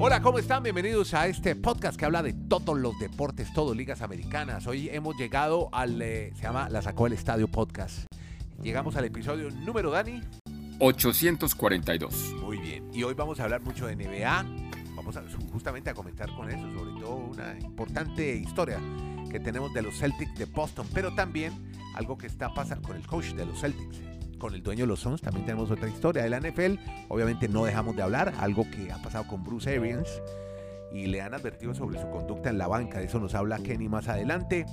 Hola, ¿cómo están? Bienvenidos a este podcast que habla de todos los deportes, todos ligas americanas. Hoy hemos llegado al, eh, se llama La Sacó el Estadio Podcast. Llegamos al episodio número, Dani. 842. Muy bien. Y hoy vamos a hablar mucho de NBA. Vamos a, justamente a comentar con eso, sobre todo una importante historia que tenemos de los Celtics de Boston, pero también algo que está pasando con el coach de los Celtics, con el dueño de los Suns. También tenemos otra historia de la NFL. Obviamente no dejamos de hablar, algo que ha pasado con Bruce Arians y le han advertido sobre su conducta en la banca. De eso nos habla Kenny más adelante.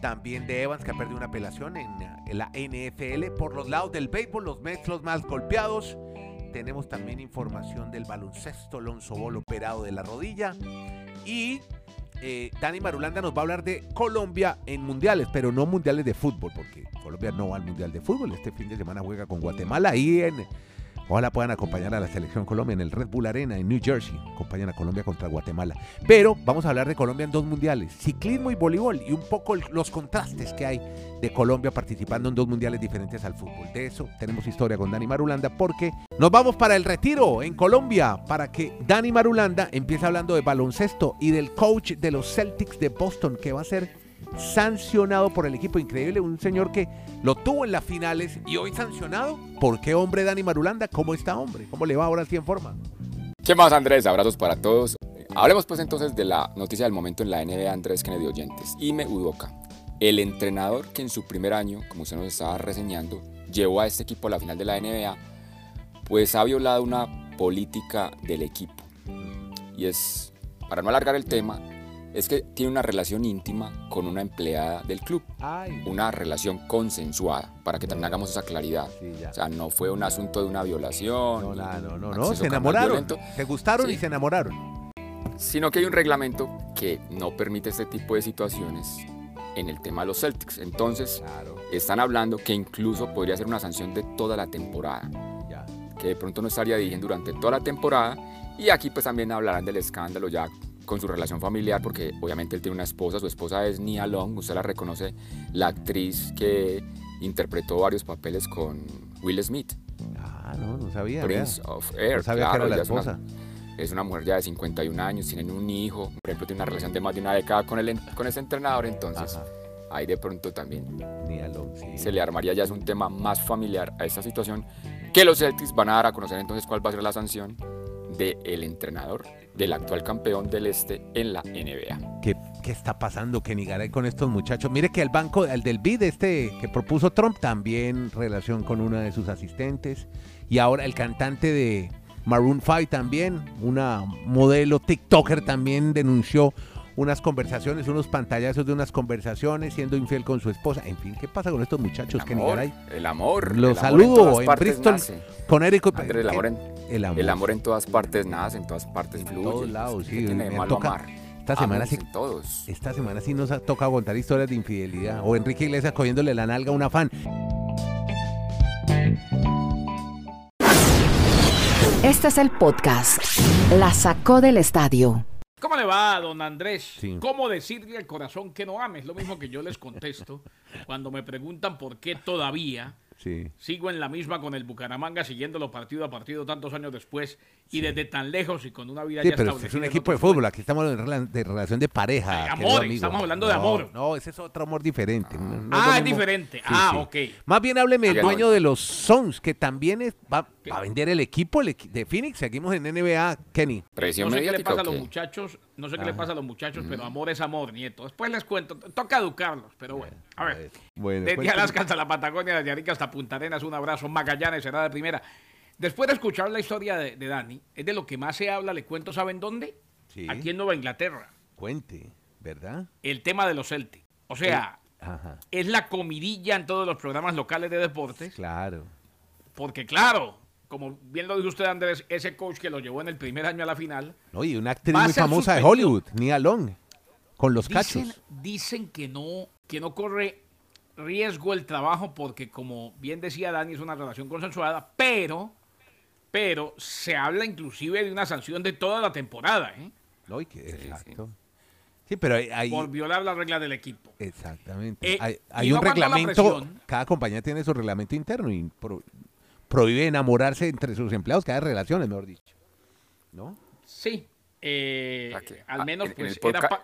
También de Evans que ha perdido una apelación en, la NFL. Por los lados del béisbol, los Mets más golpeados. Tenemos también información del baloncesto, Alonso Bol operado de la rodilla. Y eh, Dani Marulanda nos va a hablar de Colombia en mundiales, pero no mundiales de fútbol, porque Colombia no va al mundial de fútbol. Este fin de semana juega con Guatemala ahí en. Ojalá puedan acompañar a la selección Colombia en el Red Bull Arena en New Jersey. Acompañan a Colombia contra Guatemala. Pero vamos a hablar de Colombia en dos mundiales: ciclismo y voleibol. Y un poco los contrastes que hay de Colombia participando en dos mundiales diferentes al fútbol. De eso tenemos historia con Dani Marulanda porque nos vamos para el retiro en Colombia para que Dani Marulanda empiece hablando de baloncesto y del coach de los Celtics de Boston que va a ser sancionado por el equipo increíble, un señor que lo tuvo en las finales y hoy sancionado. ¿Por qué hombre Dani Marulanda? ¿Cómo está hombre? ¿Cómo le va ahora sí en forma? ¿Qué más Andrés? Abrazos para todos. Hablemos pues entonces de la noticia del momento en la NBA Andrés Kennedy Oyentes. Ime Udoka, el entrenador que en su primer año, como usted nos estaba reseñando, llevó a este equipo a la final de la NBA, pues ha violado una política del equipo. Y es, para no alargar el tema, es que tiene una relación íntima con una empleada del club. Ay. Una relación consensuada, para que también hagamos esa claridad. Sí. O sea, no fue un asunto de una violación. No, ni no, no, no, se enamoraron, se gustaron y se enamoraron. sino que hay un reglamento que no permite este tipo de situaciones en el tema de los Celtics. Entonces, Claro, están hablando que incluso podría ser una sanción de toda la temporada, ya. que de pronto no estaría dirigiendo durante toda la temporada. Y aquí pues también hablarán del escándalo ya con su relación familiar, porque obviamente él tiene una esposa, su esposa es Nia Long, usted la reconoce, la actriz que interpretó varios papeles con Will Smith, Ah, no, no sabía. Prince of Air. No sabía que claro, era la ella es una- esposa. es una mujer ya de 51 años, tienen un hijo, por ejemplo, tiene una relación de más de una década con, el, con ese entrenador, entonces Ajá. ahí de pronto también Ni a lo- sí. se le armaría ya es un tema más familiar a esta situación, que los Celtics van a dar a conocer entonces cuál va a ser la sanción del entrenador, del actual campeón del este en la NBA. ¿Qué, qué está pasando, Kenny Garay, con estos muchachos? Mire que el banco, el del BID, este que propuso Trump, también relación con una de sus asistentes. Y ahora el cantante de Maroon 5 también, una modelo TikToker también denunció unas conversaciones, unos pantallazos de unas conversaciones, siendo infiel con su esposa. En fin, ¿qué pasa con estos muchachos, El Kenny amor, Garay? el amor. Lo el amor saludo todas en partes Bristol. nace. Con Eric. Andrés, el amor, en, el amor. el amor en todas partes nace, en todas partes En fluye. todos lados, ¿Qué sí, tiene me malo toca- amar? Esta semana sí todos. Esta semana sí nos ha tocado contar historias de infidelidad. O Enrique Iglesias cogiéndole la nalga a una fan. Este es el podcast. La sacó del estadio. ¿Cómo le va, don Andrés? Sí. ¿Cómo decirle al corazón que no ames? Lo mismo que yo les contesto cuando me preguntan por qué todavía Sí. sigo en la misma con el Bucaramanga, siguiéndolo partido a partido tantos años después y desde tan lejos y con una vida Sí, ya pero establecida. es un equipo de fútbol. Aquí estamos en rela- de relación de pareja. Ay, amor, amigo. estamos hablando de No, amor. No, ese es otro amor diferente. No- no lo Ah, es diferente. Sí, ah, sí. ok. Más bien hábleme del dueño de los Suns, que también es- va, va a vender el equipo el equi- de Phoenix. Seguimos en NBA, Kenny. Presión No sé qué le pasa a ¿o los muchachos, no sé qué le pasa a los muchachos, pero amor es amor, nieto. Después les cuento, toca educarlos, pero bueno. A ver. Bueno, Desde cuéntame. Alaska hasta la Patagonia, desde Arica hasta Punta Arenas, un abrazo. Magallanes será de primera. Después de escuchar la historia de, de Dani, es de lo que más se habla, le cuento, ¿saben dónde? Sí. Aquí en Nueva Inglaterra. Cuente, ¿verdad? El tema de los Celtics. O sea, Ajá, es la comidilla en todos los programas locales de deportes, claro. porque claro, como bien lo dijo usted, Andrés, ese coach que lo llevó en el primer año a la final, No, y una actriz muy famosa de. Hollywood, Nia Long, con los Dicen, cachos. dicen que no, que no corre riesgo el trabajo porque, como bien decía Dani, es una relación consensuada, pero, pero se habla inclusive de una sanción de toda la temporada, ¿eh? No, y que- exacto. Sí, pero hay, por violar las reglas del equipo. exactamente. Eh, hay hay un reglamento, cada compañía tiene su reglamento interno y pro- prohíbe enamorarse entre sus empleados, cada relaciones, mejor dicho. ¿No? Sí, eh, que, al ah, menos en- en pues el era podca- pa-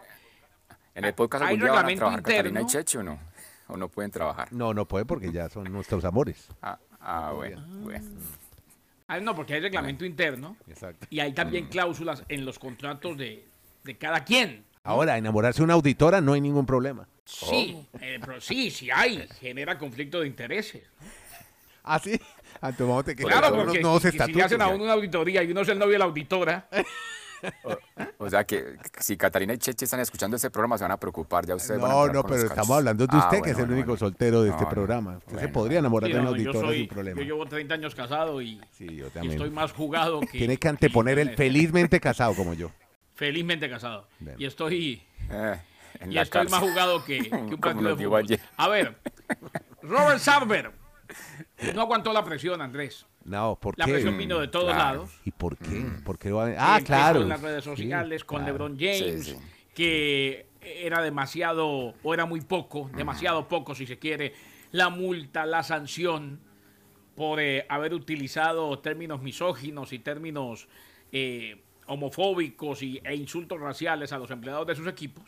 ¿En el podcast hay algún día van a reglamento trabajar Catalina y interno. Cheche o no? ¿O no pueden trabajar? No, no puede porque ya son nuestros amores. Ah, ah, bueno, bueno. Ah, no, porque hay reglamento interno Exacto. y hay también cláusulas en los contratos de, de cada quien. Ahora, enamorarse de una auditora no hay ningún problema. Sí, eh, pero sí, sí hay. Genera conflicto de intereses. ¿Ah, sí? Claro, unos porque nuevos si- si le hacen a uno una auditoría y uno es el novio de la auditora, O sea que si Catalina y Cheche están escuchando este programa se van a preocupar, ya ustedes van a No, no, pero estamos hablando de Ah, usted, que bueno, es el bueno, único bueno. soltero de este No, no. programa. Usted se podría enamorar Sí, de no, no, auditora soy- sin problema. yo llevo 30 años casado y, Sí, yo y también. estoy más jugado que... Tiene que anteponer el Internet. felizmente casado como yo. Felizmente casado. Bien. Y estoy, Eh, y estoy más jugado que, que un partido de fútbol. ayer. A ver, Robert Sarver no aguantó la presión, Andrés. No, ¿por La qué? presión vino de todos claro. lados. ¿Y por qué? ¿Por qué va a- Ah, claro. En las redes Sí, sociales con claro. LeBron James, Sí, sí. que era demasiado, o era muy poco, demasiado poco si se quiere, la multa, la sanción por eh, haber utilizado términos misóginos y términos eh, homofóbicos y, e insultos raciales a los empleados de sus equipos.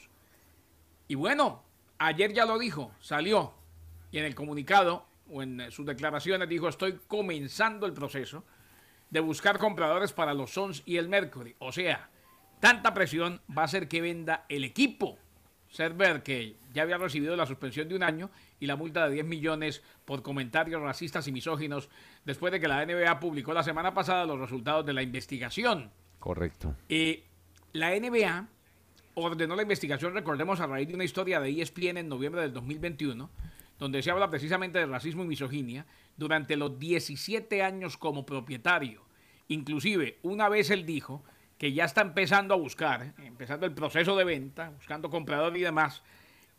Y bueno, ayer ya lo dijo, salió y en el comunicado o en eh, sus declaraciones dijo, estoy comenzando el proceso de buscar compradores para los Suns y el Mercury. O sea, tanta presión va a hacer que venda el equipo. Server, que ya había recibido la suspensión de un año y la multa de 10 millones por comentarios racistas y misóginos después de que la NBA publicó la semana pasada los resultados de la investigación. Correcto. Eh, la NBA ordenó la investigación, recordemos, a raíz de una historia de ESPN en noviembre del 2021, donde se habla precisamente de racismo y misoginia durante los 17 años como propietario. Inclusive, una vez él dijo que ya está empezando a buscar, empezando el proceso de venta, buscando comprador y demás,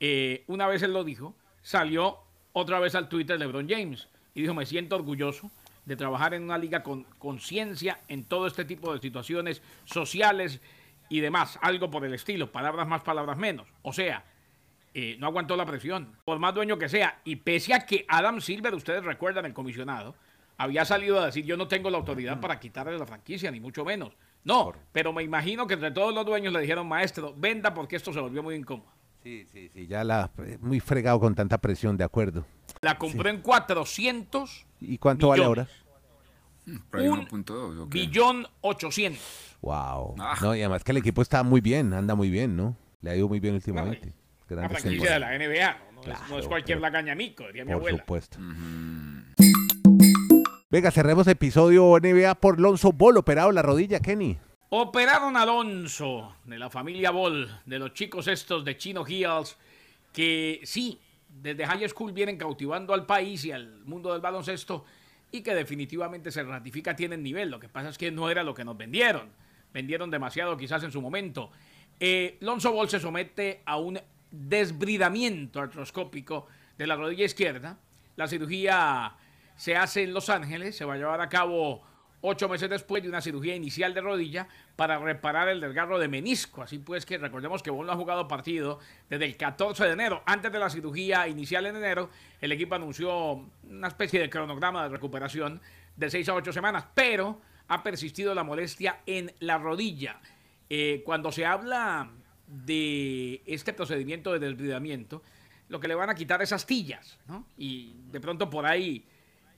eh, una vez él lo dijo, salió otra vez al Twitter LeBron James y dijo, me siento orgulloso de trabajar en una liga con conciencia en todo este tipo de situaciones sociales y demás, algo por el estilo, palabras más, palabras menos. O sea, eh, no aguantó la presión, por más dueño que sea, y pese a que Adam Silver, ustedes recuerdan, el comisionado, había salido a decir, yo no tengo la autoridad para quitarle la franquicia, ni mucho menos. No, pero me imagino que entre todos los dueños le dijeron, maestro, venda porque esto se volvió muy incómodo. Sí, sí, sí, ya la muy fregado con tanta presión, de acuerdo. La compró en 400 ¿Y cuánto vale ahora? millones. Por ahí Un 1.2, ¿o qué? billón 800. Wow. Ah. No, y además que el equipo está muy bien, anda muy bien, ¿no? Le ha ido muy bien últimamente. Grandes franquicia de la NBA, ¿no? No es- no, Claro, es cualquier pero- lagañamico, diría mi Por abuela. supuesto. Venga, cerremos episodio NBA por Lonzo Ball, operado la rodilla, Kenny. Operaron a Alonso de la familia Ball, de los chicos estos de Chino Hills, que sí, desde high school vienen cautivando al país y al mundo del baloncesto y que definitivamente se ratifica tienen nivel. Lo que pasa es que no era lo que nos vendieron. Vendieron demasiado quizás en su momento. Eh, Lonzo Ball se somete a un desbridamiento artroscópico de la rodilla izquierda. La cirugía se hace en Los Ángeles, se va a llevar a cabo ocho meses después de una cirugía inicial de rodilla para reparar el desgarro de menisco. Así pues que recordemos que Ball no ha jugado partido desde el 14 de enero. Antes de la cirugía inicial en enero, el equipo anunció una especie de cronograma de recuperación de seis a ocho semanas, pero ha persistido la molestia en la rodilla. Eh, cuando se habla de este procedimiento de desbridamiento, lo que le van a quitar es astillas, ¿no? Y de pronto por ahí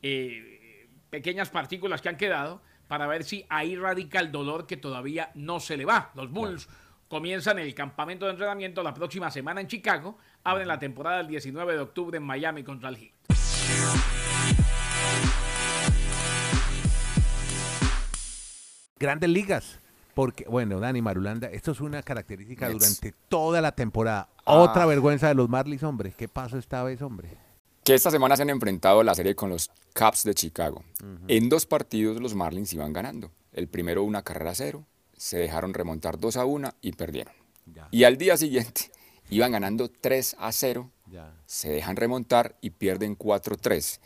eh, pequeñas partículas que han quedado para ver si ahí radica el dolor que todavía no se le va. Los Bulls comienzan el campamento de entrenamiento la próxima semana en Chicago, abren la temporada el 19 de octubre en Miami contra el Heat. Grandes ligas. Porque, bueno, Dani Marulanda, esto es una característica durante toda la temporada. Ah. Otra vergüenza de los Marlins, hombre. ¿Qué pasó esta vez, hombre? Que esta semana se han enfrentado la serie con los Cubs de Chicago. En dos partidos los Marlins iban ganando. El primero una carrera a cero, se dejaron remontar 2 a 1 y perdieron. Ya. Y al día siguiente iban ganando 3 a 0, Ya. se dejan remontar y pierden 4-3.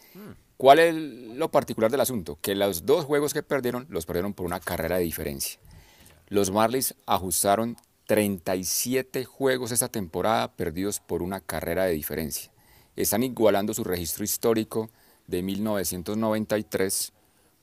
¿Cuál es lo particular del asunto? Que los dos juegos que perdieron los perdieron por una carrera de diferencia. Los Marlins ajustaron 37 juegos esta temporada perdidos por una carrera de diferencia. Están igualando su registro histórico de 1993,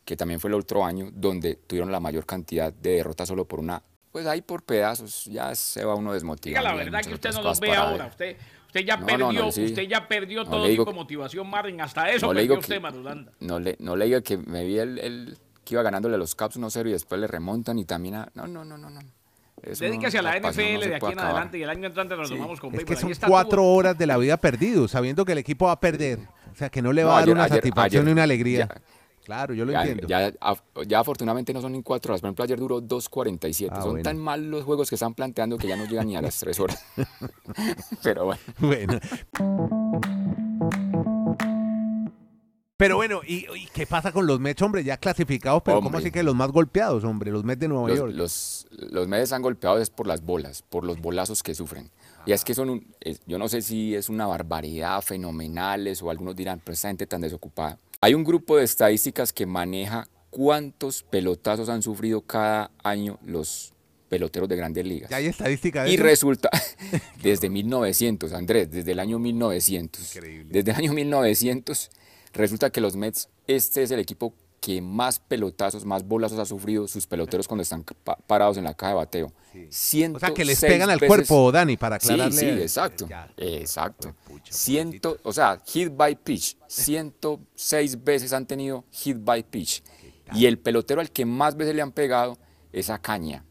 que también fue el otro año, donde tuvieron la mayor cantidad de derrotas solo por una, pues ahí por pedazos ya se va uno desmotivado. Diga la verdad que usted no los ve ahora. Usted, usted ya No, perdió, no, no, sí. usted ya perdió todo digo tipo de motivación, Marvin. Hasta eso No le perdió digo usted, que-. No le, no le diga que me vi el, el- que iba ganándole a los Caps 1-0 y después le remontan y también a... No, no, no, no, no. Eso no- Dedíquese a la no NFL de aquí en acabar. adelante y el año entrante nos Sí. tomamos con Es que son cuatro horas de la vida perdidos, sabiendo que el equipo va a perder. O sea, que no le va No, a dar ayer- una ayer- satisfacción ayer- ni una alegría. ya- claro, yo lo Ya, entiendo. ya, af- ya afortunadamente no son ni cuatro horas. Por ejemplo, ayer duró 2.47. Ah, son bueno. tan mal los juegos que están planteando que ya no llegan ni a las tres horas. Pero bueno. Bueno. Pero bueno, ¿y, y qué pasa con los Mets, hombre? Ya clasificados, pero ¿cómo Hombre. así que los más golpeados, hombre? Los Mets de Nueva Los, York. los, los Mets han golpeado es por las bolas, por los bolazos que sufren. Y es que son, un- es- yo no sé si es una barbaridad, fenomenales, o algunos dirán, pero esta gente tan desocupada. Hay un grupo de estadísticas que maneja cuántos pelotazos han sufrido cada año los peloteros de grandes ligas. ¿Ya hay estadística de Y eso? resulta, desde 1900, Andrés, desde el año 1900. Increíble. Desde el año 1900, resulta que los Mets, este es el equipo que más pelotazos, más bolazos ha sufrido sus peloteros cuando están pa- parados en la caja de bateo. O sea, que les 106 pegan al veces- cuerpo, Dani, para aclararle. sí, exacto. Ya. Exacto. Ciento, o sea, hit by pitch. 106 veces han tenido hit by pitch. Y el pelotero al que más veces le han pegado es a Caña.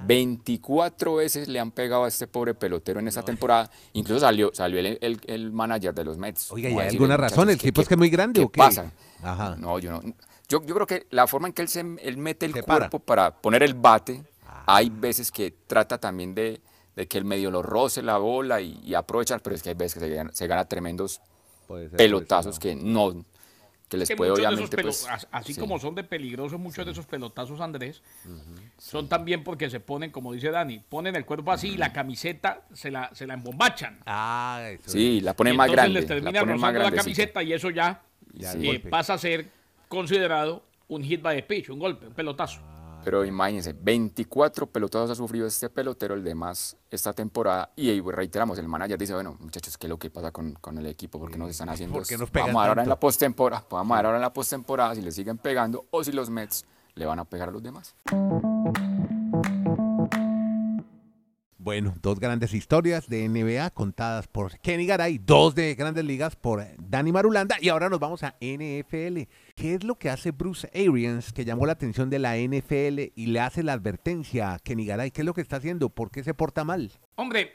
Ah. 24 veces le han pegado a este pobre pelotero en esta temporada. Incluso salió, salió el, el- el manager de los Mets. Oiga, ¿y hay alguna razón? ¿El "Muchachos, ¿qué- tipo es que es muy grande qué o qué? pasa? Ajá. No, yo no. Yo, yo creo que la forma en que él, se, él mete el Se cuerpo para poner el bate, hay veces que trata también de, de que el medio lo roce la bola y, y aprovechar, pero es que hay veces que se gana, se gana tremendos ser, pelotazos que no, que les que puede muchos de esos obviamente pues, as- así sí. como son de peligrosos muchos de esos pelotazos Andrés son también porque se ponen como dice Dani ponen el cuerpo así y la camiseta se la se la embombachan. Ah, eso Sí, la pone y más grande, les la termina pone más rozando la camiseta y eso ya, Ya, eh, pasa a ser considerado un hit by the pitch un golpe un pelotazo Pero imagínense, 24 pelotazos ha sufrido este pelotero, el de más esta temporada. Y reiteramos, el manager dice, bueno, muchachos, ¿qué es lo que pasa con, con el equipo? ¿Por qué nos están haciendo ¿Por qué esto? nos pegan Vamos a ver ahora en la postemporada, vamos a ver ahora en la postemporada si le siguen pegando o si los Mets le van a pegar a los demás. Bueno, dos grandes historias de NBA contadas por Kenny Garay, dos de grandes ligas por Dani Marulanda y ahora nos vamos a NFL. ¿Qué es lo que hace Bruce Arians que llamó la atención de la NFL y le hace la advertencia a Kenny Garay? ¿Qué es lo que está haciendo? ¿Por qué se porta mal? hombre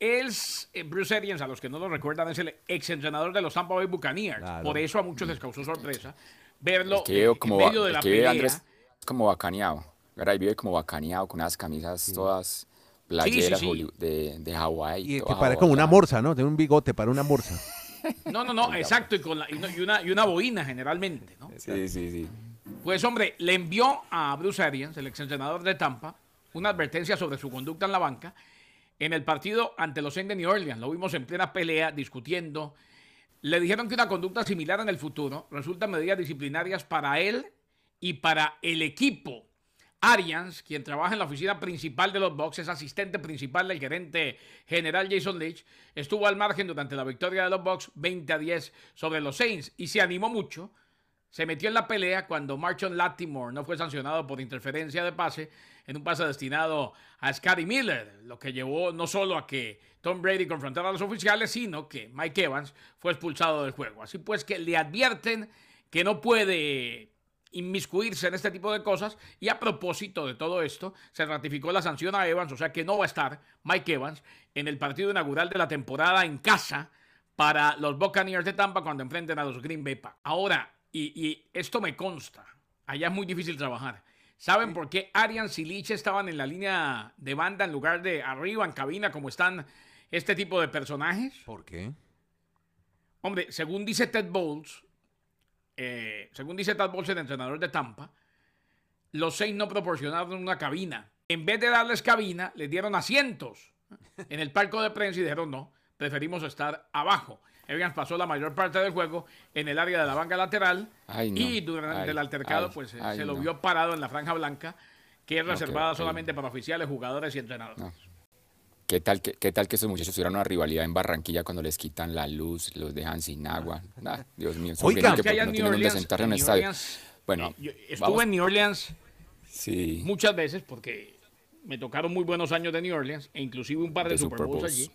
es eh, Bruce Arians, a los que no lo recuerdan, es el ex entrenador de los Tampa Bay Buccaneers. Claro. Por eso a muchos les causó sorpresa verlo El que veo en como, medio de la pelea. Andrés como bacaneado. Garay vive como bacaneado con unas camisas todas playeras sí. De, de Hawái. Y que parece como una morsa, ¿no? Tiene un bigote para una morsa. No, no, no, exacto, y, con la- y una, y una boina generalmente, ¿no? Sí, sí, sí. Pues hombre, le envió a Bruce Arians, el exentrenador de Tampa, una advertencia sobre su conducta en la banca en el partido ante los Saints de New Orleans. Lo vimos en plena pelea, discutiendo. Le dijeron que una conducta similar en el futuro resulta medidas disciplinarias para él y para el equipo. Arians, quien trabaja en la oficina principal de los Bucks, es asistente principal del gerente general Jason Leach, estuvo al margen durante la victoria de los Bucks 20 a 10 sobre los Saints y se animó mucho. Se metió en la pelea cuando Marchon Latimore no fue sancionado por interferencia de pase en un pase destinado a Scotty Miller, lo que llevó no solo a que Tom Brady confrontara a los oficiales, sino que Mike Evans fue expulsado del juego. Así pues que le advierten que no puede inmiscuirse en este tipo de cosas y a propósito de todo esto se ratificó la sanción a Evans, o sea que no va a estar Mike Evans en el partido inaugural de la temporada en casa para los Buccaneers de Tampa cuando enfrenten a los Green Bay Packers. Ahora, y, y esto me consta, allá es muy difícil trabajar. ¿Saben por qué Arians y Lich estaban en la línea de banda en lugar de arriba en cabina como están este tipo de personajes? ¿Por qué? Hombre, según dice Ted Bowles, eh, según dice Ted Bowles, el entrenador de Tampa, los seis no proporcionaron una cabina. En vez de darles cabina, les dieron asientos en el palco de prensa y dijeron no, preferimos estar abajo. Evans pasó la mayor parte del juego en el área de la banca lateral Ay, no. y durante Ay, el altercado ay, pues se- ay, se lo vio parado en la franja blanca que es reservada solamente para oficiales, jugadores y entrenadores. No. ¿Qué tal, que, ¿Qué tal que esos muchachos tuvieran una rivalidad en Barranquilla cuando les quitan la luz, los dejan sin agua? Nah, Dios mío, Oiga. que allá no tienen Orleans, sentarse en New estadio. Orleans, Bueno, eh, yo estuve vamos- en New Orleans Sí. muchas veces porque me tocaron muy buenos años de New Orleans e inclusive un par de, De Super Bowls. allí.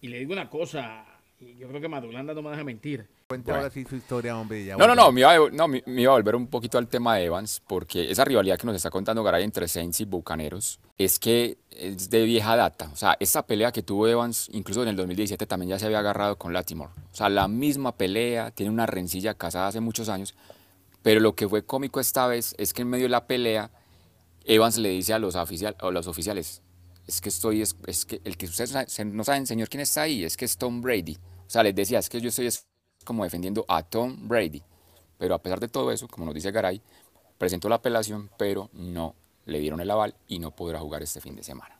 Y le digo una cosa, y yo creo que Madulanda no me deja mentir. Cuenta Bueno. ahora sí su historia, hombre. ya No, no, no, me iba, a, no, me me iba a volver un poquito al tema de Evans, porque esa rivalidad que nos está contando Garay entre Saints y Bucaneros es que es de vieja data. O sea, esa pelea que tuvo Evans, incluso en el 2017 también ya se había agarrado con Latimore. O sea, la misma pelea, tiene una rencilla casada hace muchos años, pero lo que fue cómico esta vez es que en medio de la pelea, Evans le dice a los, oficial, a los oficiales, es que estoy, es, es que el que ustedes no saben- señor, quién está ahí, es que es Tom Brady. O sea, les decía, es que yo estoy es como defendiendo a Tom Brady. Pero a pesar de todo eso, como nos dice Garay, presentó la apelación, pero no le dieron el aval y no podrá jugar este fin de semana.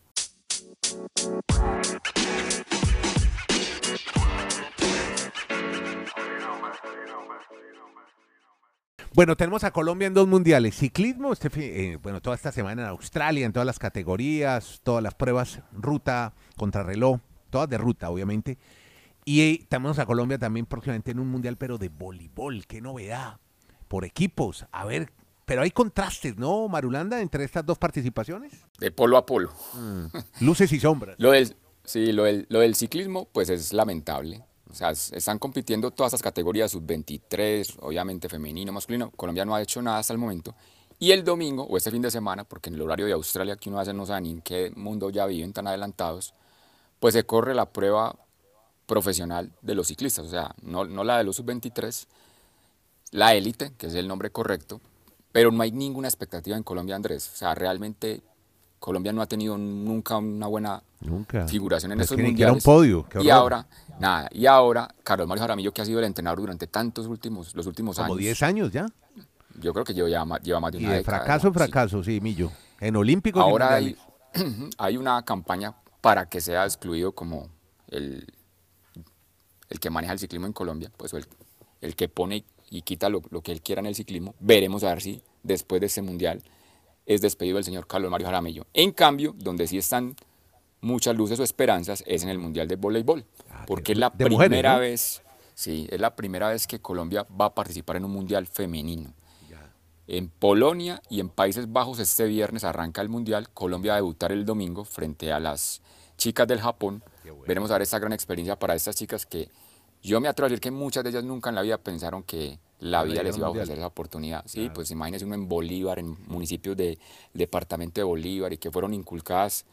Bueno, tenemos a Colombia en dos mundiales. Ciclismo, este fin- eh, bueno, toda esta semana en Australia, en todas las categorías, todas las pruebas, ruta, contrarreloj, todas de ruta, obviamente. Y eh, tenemos a Colombia también próximamente en un mundial, pero de voleibol. Qué novedad. Por equipos. A ver, pero hay contrastes, ¿no, Marulanda, entre estas dos participaciones? De polo a polo. Luces y sombras. Lo del, sí, lo del, lo del ciclismo, pues es lamentable. O sea, es- están compitiendo todas esas categorías, sub-23, obviamente femenino, masculino. Colombia no ha hecho nada hasta el momento. Y el domingo, o este fin de semana, porque en el horario de Australia, que uno hace no sabe en qué mundo ya viven tan adelantados, pues se corre la prueba profesional de los ciclistas. O sea, no, no la de los sub-23, la élite, que es el nombre correcto, pero no hay ninguna expectativa en Colombia, Andrés. O sea, realmente Colombia no ha tenido nunca una buena Nunca. figuración en Es estos que ni siquiera un mundiales. podio, y ahora, nada, y ahora, Carlos Mario Jaramillo, que ha sido el entrenador durante tantos últimos, los últimos Como años. 10 años ya. Yo creo que lleva, lleva más de Y una de década, fracaso ¿no? Sí. fracaso, sí, Millo. En Olímpicos y Ahora hay, mundiales. hay una campaña para que sea excluido como el, el que maneja el ciclismo en Colombia, pues el, el que pone y quita lo, lo que él quiera en el ciclismo. Veremos a ver si después de este mundial es despedido el señor Carlos Mario Jaramillo. En cambio, donde sí están muchas luces o esperanzas es en el mundial de voleibol, Ah, porque que es la mujeres, primera ¿no? vez, sí, es la primera vez que Colombia va a participar en un mundial femenino. En Polonia y en Países Bajos este viernes arranca el Mundial. Colombia va a debutar el domingo frente a las chicas del Japón. Veremos a ver esta gran experiencia para estas chicas que yo me atrevo a decir que muchas de ellas nunca en la vida pensaron que la vida les iba a ofrecer esa oportunidad. Sí, pues imagínense uno en Bolívar, en municipios del departamento de Bolívar y que fueron inculcadas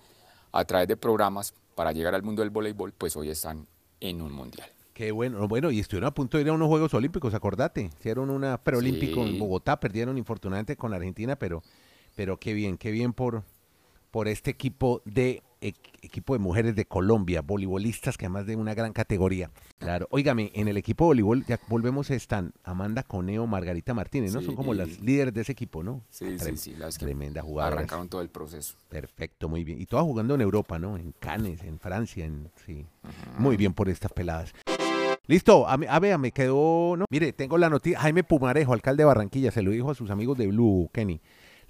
a través de programas para llegar al mundo del voleibol, pues hoy están en un Mundial. Qué bueno, bueno, y estuvieron a punto de ir a unos Juegos Olímpicos, acordate. Hicieron una preolímpico en. Bogotá, perdieron infortunadamente con Argentina, pero, pero qué bien, qué bien por, por este equipo de equipo de mujeres de Colombia, voleibolistas que además de una gran categoría. Claro, óigame, en el equipo de voleibol ya volvemos están Amanda Coneo, Margarita Martínez, ¿no? Sí, Son como las líderes de ese equipo, ¿no? Sí, Trem- sí, sí, las que Tremenda jugadora. arrancaron todo el proceso. Perfecto, muy bien. Y todas jugando en Europa, ¿no? En Cannes, en Francia, en sí. Muy bien por estas peladas. Listo, a, a ver, me quedó, no. Mire, tengo la noticia, Jaime Pumarejo, alcalde de Barranquilla, se lo dijo a sus amigos de Blue, Kenny.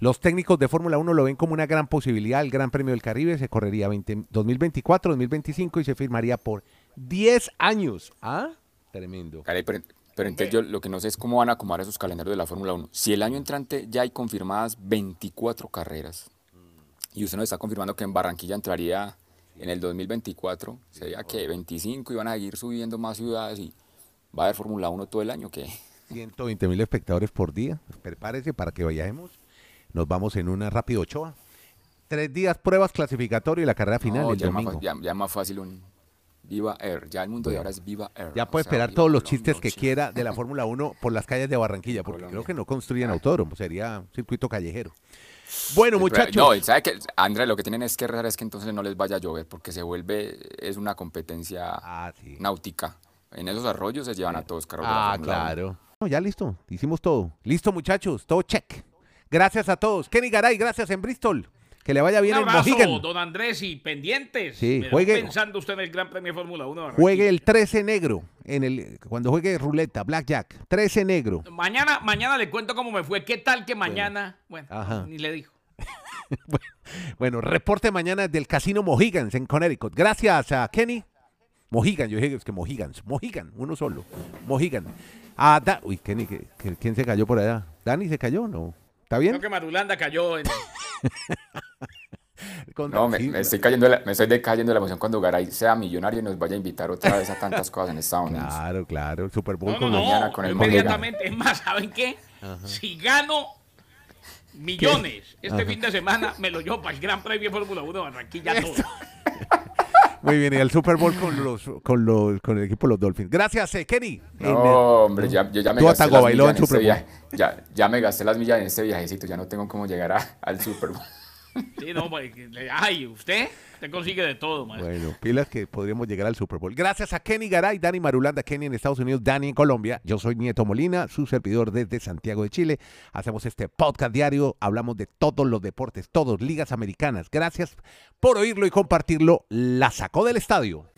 Los técnicos de Fórmula 1 lo ven como una gran posibilidad. El Gran Premio del Caribe se correría 20 2024, 2025 y se firmaría por 10 años. ¿Ah? Tremendo. Caray, pero, pero entonces yo lo que no sé es cómo van a acomodar esos calendarios de la Fórmula 1. Si el año entrante ya hay confirmadas 24 carreras y usted nos está confirmando que en Barranquilla entraría en el 2024, sería que 25 y van a seguir subiendo más ciudades y va a haber Fórmula 1 todo el año, que 120 mil espectadores por día. Prepárese para que vayamos. Nos vamos en una rápido Ochoa. Tres días pruebas clasificatorio y la carrera final no, el ya, más, domingo. fa- ya- más fácil un Viva Air. Ya el mundo de ahora es Viva Air. Ya o puede sea, esperar todos los chistes que quiera de la Fórmula 1 por las calles de Barranquilla, porque Colombia. creo que no construyen autódromo, sería un circuito callejero. Bueno, muchachos. No, ¿sabe qué? Andrés, lo que tienen es que rezar es que entonces no les vaya a llover, porque se vuelve, es una competencia Ah, sí. náutica. En esos arroyos se llevan a todos carros de la Ah, Fórmula 1. claro. No, ya listo, hicimos todo. Listo, muchachos, todo check. Gracias a todos. Kenny Garay, gracias en Bristol. Que le vaya bien Un abrazo, don Andrés, y pendientes. Sí, juegue- pensando usted en el Gran Premio Fórmula 1. de Juegue el 13 negro en el cuando juegue ruleta, blackjack, 13 negro. Mañana, mañana le cuento cómo me fue. ¿Qué tal que mañana? Bueno, Ajá. ni le dijo. Bueno, reporte mañana del Casino Mohigans en Connecticut. Gracias a Kenny. Mohigan, yo dije es que Mohigans. Mohigan, uno solo. Mohigan. A Da- Uy, Kenny, ¿qué- qué- ¿quién se cayó por allá? ¿Dani se cayó? No. ¿Está bien? Creo que Marulanda cayó en. No, me, estoy cayendo, la- me estoy decayendo de la emoción cuando Garay sea millonario y nos vaya a invitar otra vez a tantas cosas en Estados Unidos. Claro, claro. El Super Bowl No, no, con no. mañana con el inmediatamente. Es más, ¿saben qué? Si gano millones este fin de semana, me lo llevo para el Gran Premio de Fórmula 1 de Barranquilla todo. Muy bien, y el Super Bowl con los con los con el equipo de los Dolphins. Gracias, eh, Kenny. En, No, hombre, ya, yo ya me gasté las millas en en este Super Bowl. viaje. Ya, ya me gasté las millas en este viajecito, ya no tengo cómo llegar a- al Super Bowl. Sí, no, pues, ay, usted, usted consigue de todo. Bueno, pilas que podríamos llegar al Super Bowl. Gracias a Kenny Garay, Dani Marulanda, Kenny en Estados Unidos, Dani en Colombia. Yo soy Nieto Molina, su servidor desde Santiago de Chile. Hacemos este podcast diario, hablamos de todos los deportes, todos, ligas americanas. Gracias por oírlo y compartirlo. La sacó del estadio.